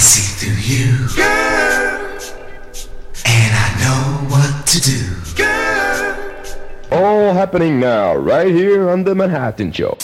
see through you. Girl. And I know what to do. All happening now, right here on The Manhattan Show.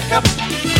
wake up.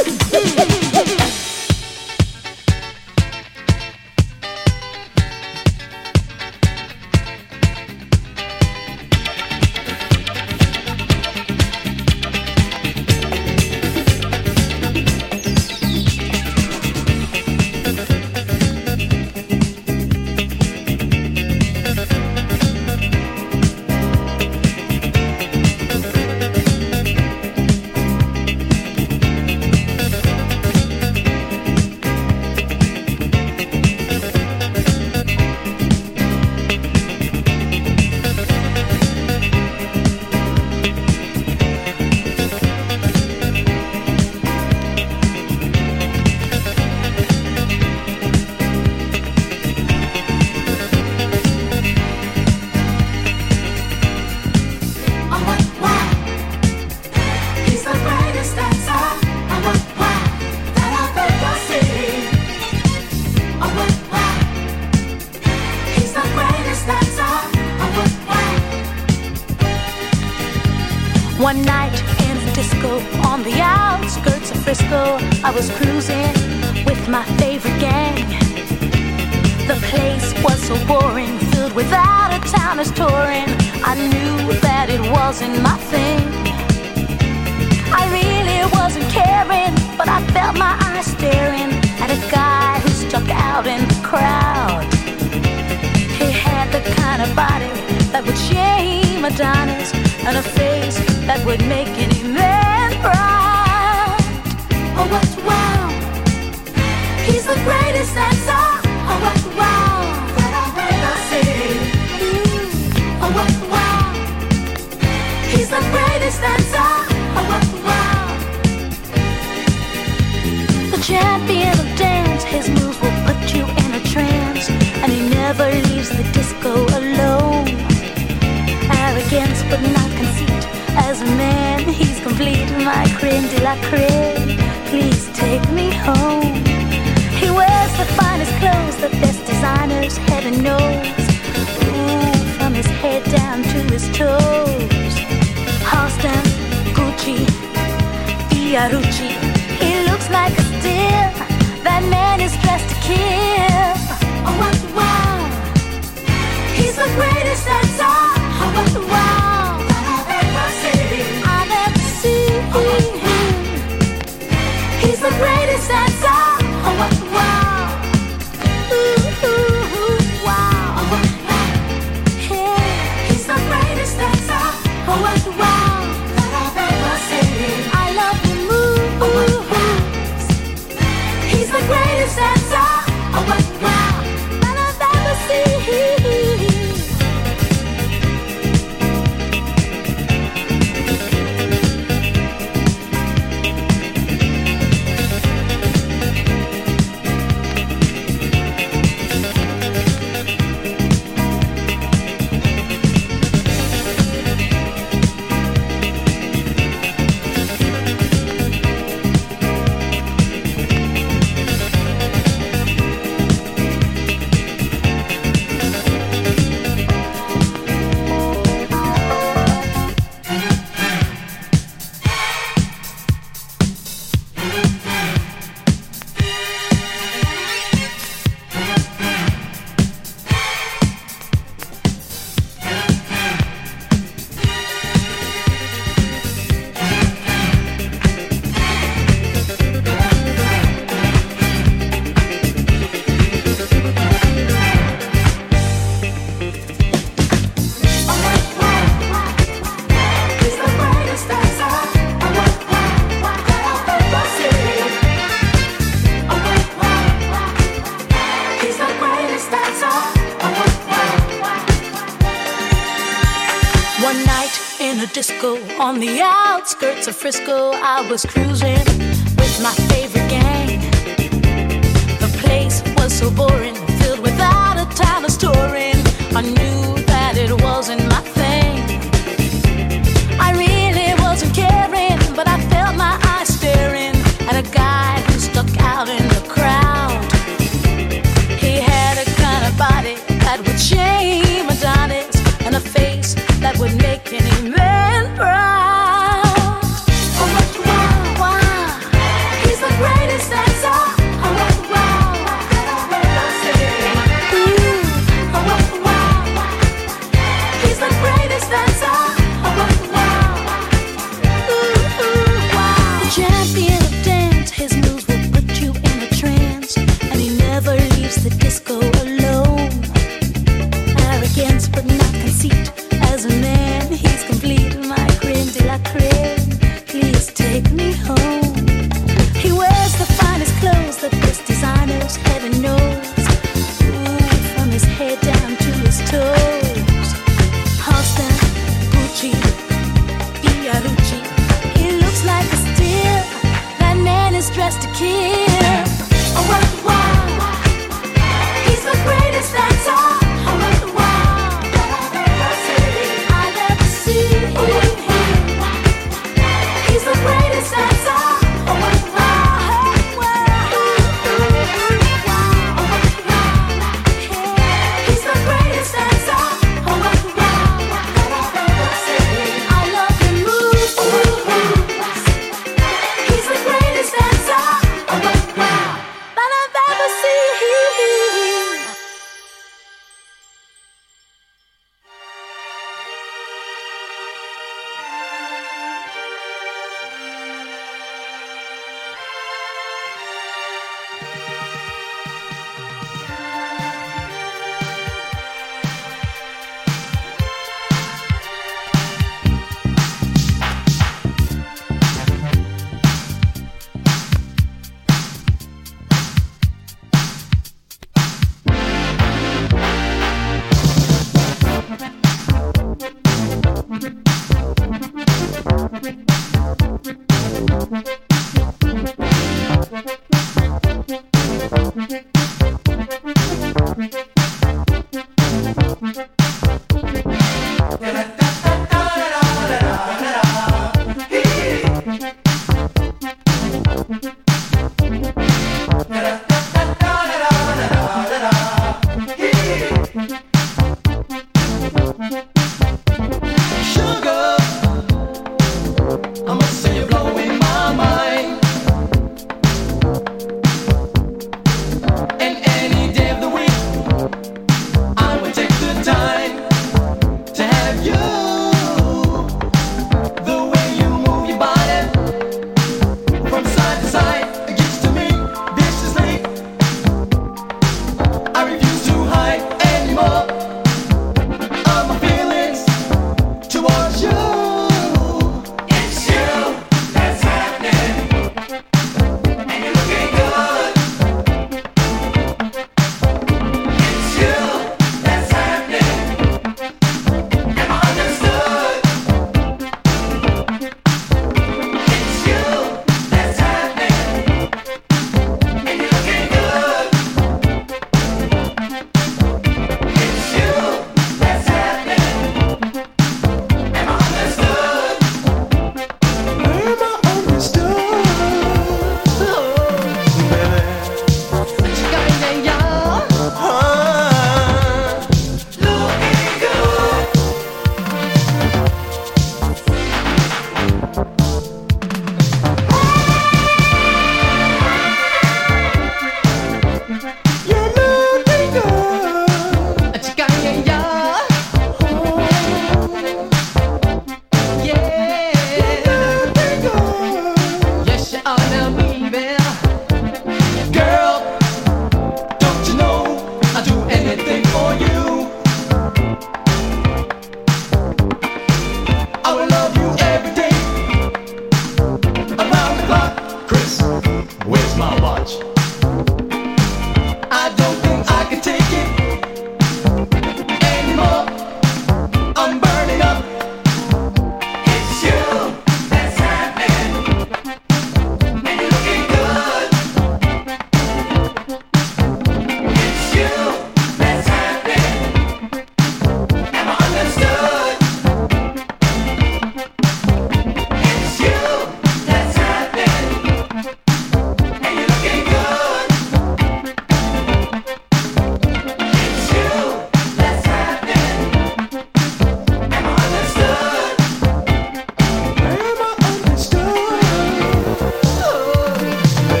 complete my crème de la crème. Please take me home. He wears the finest clothes, the best designers, heaven knows. Ooh, from his head down to his toes. Halston, Gucci, Fiorucci. He looks like a steal. That man is dressed to kill. Oh, wow. He's the greatest dancer. Oh, wow. the greatest that's Pittsburgh to Frisco, I was cruising with my favorite gang. The place was so boring, filled without a time of storing. I knew.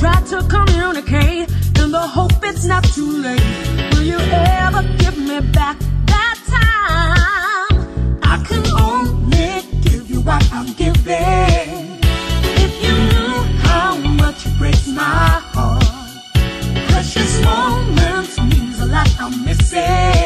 To communicate in the hope it's not too late. Will you ever give me back that time? I can only give you what I'm giving. If you knew how much it breaks my heart, precious moments means a lot I'm missing.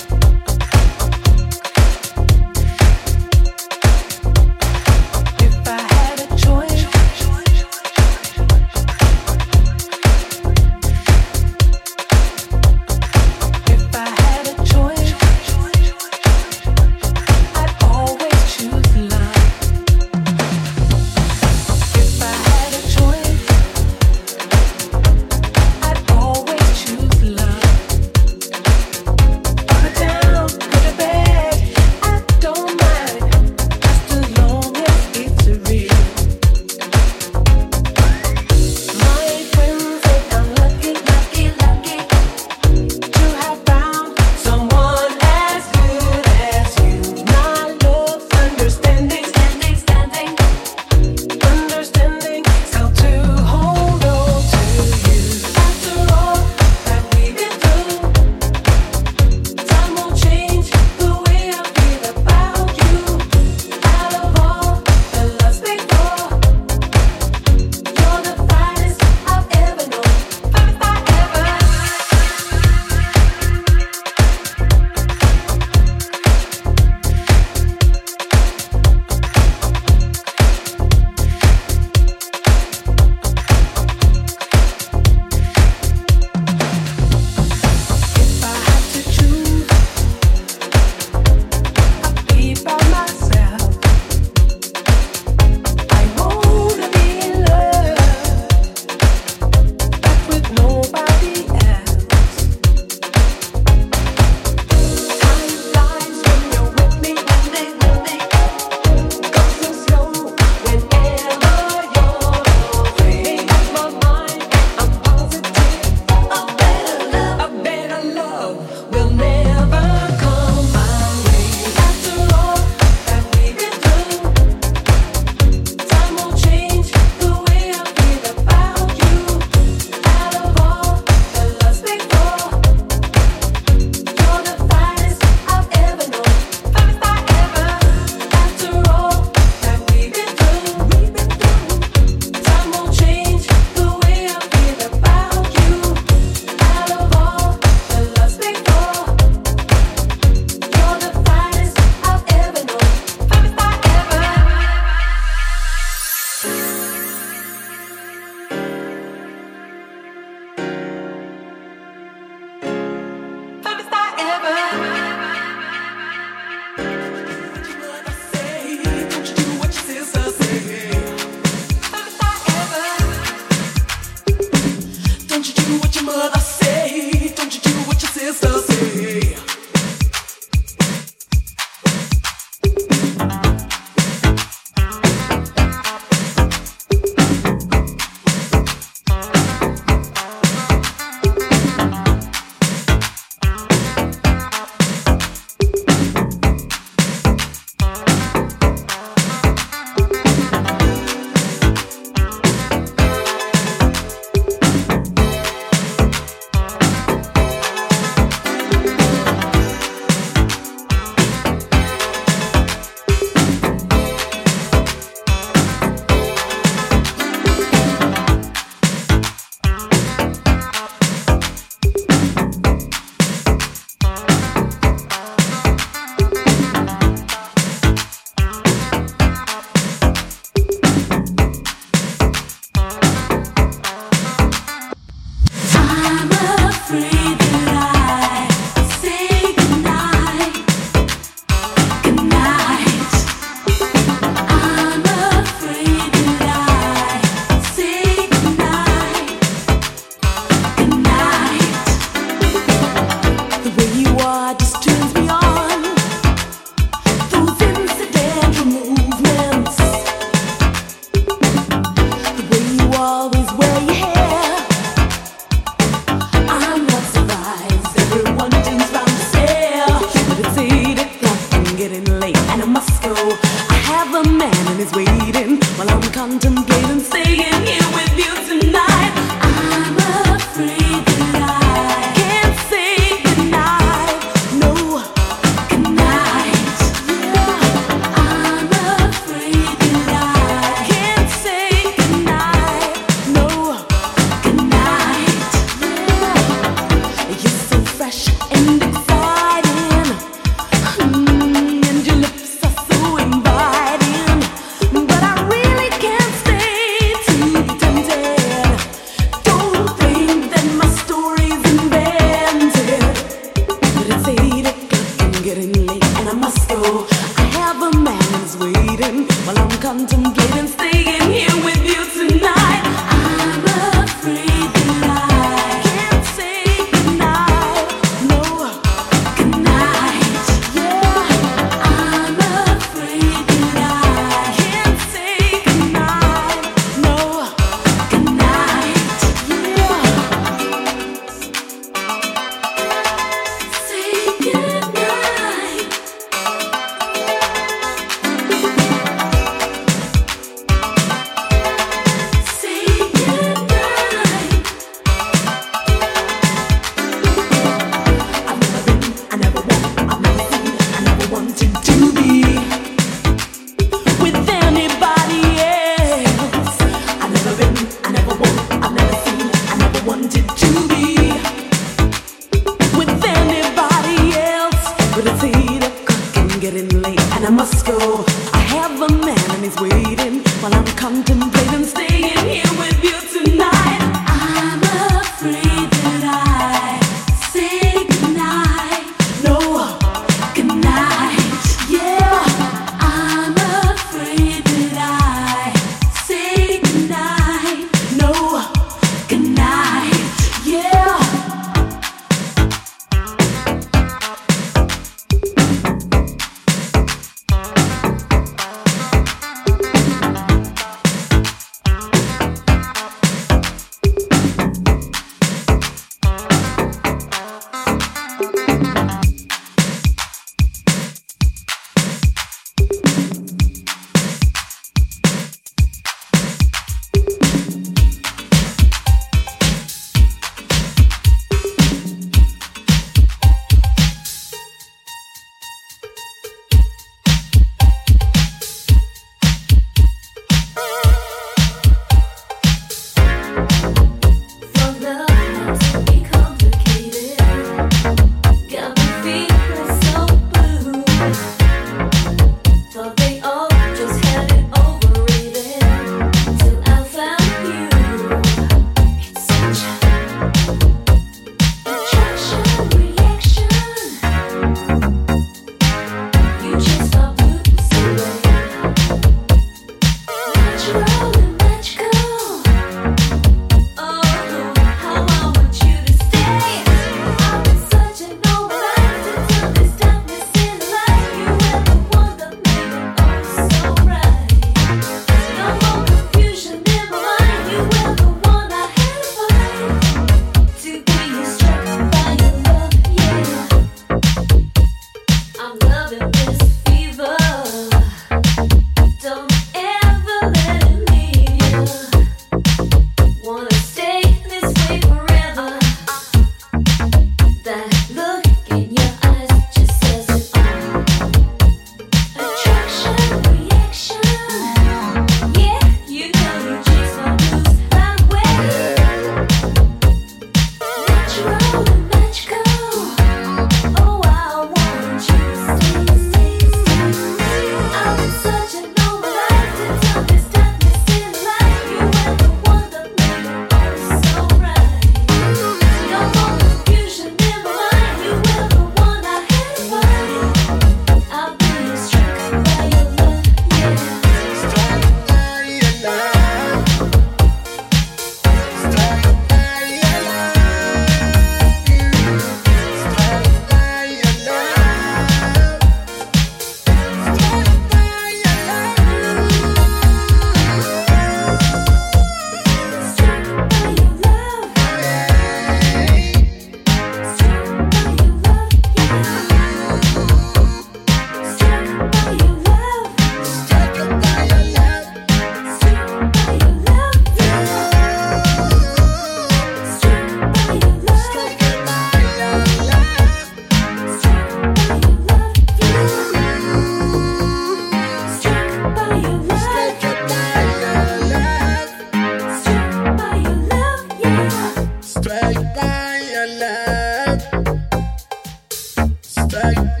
say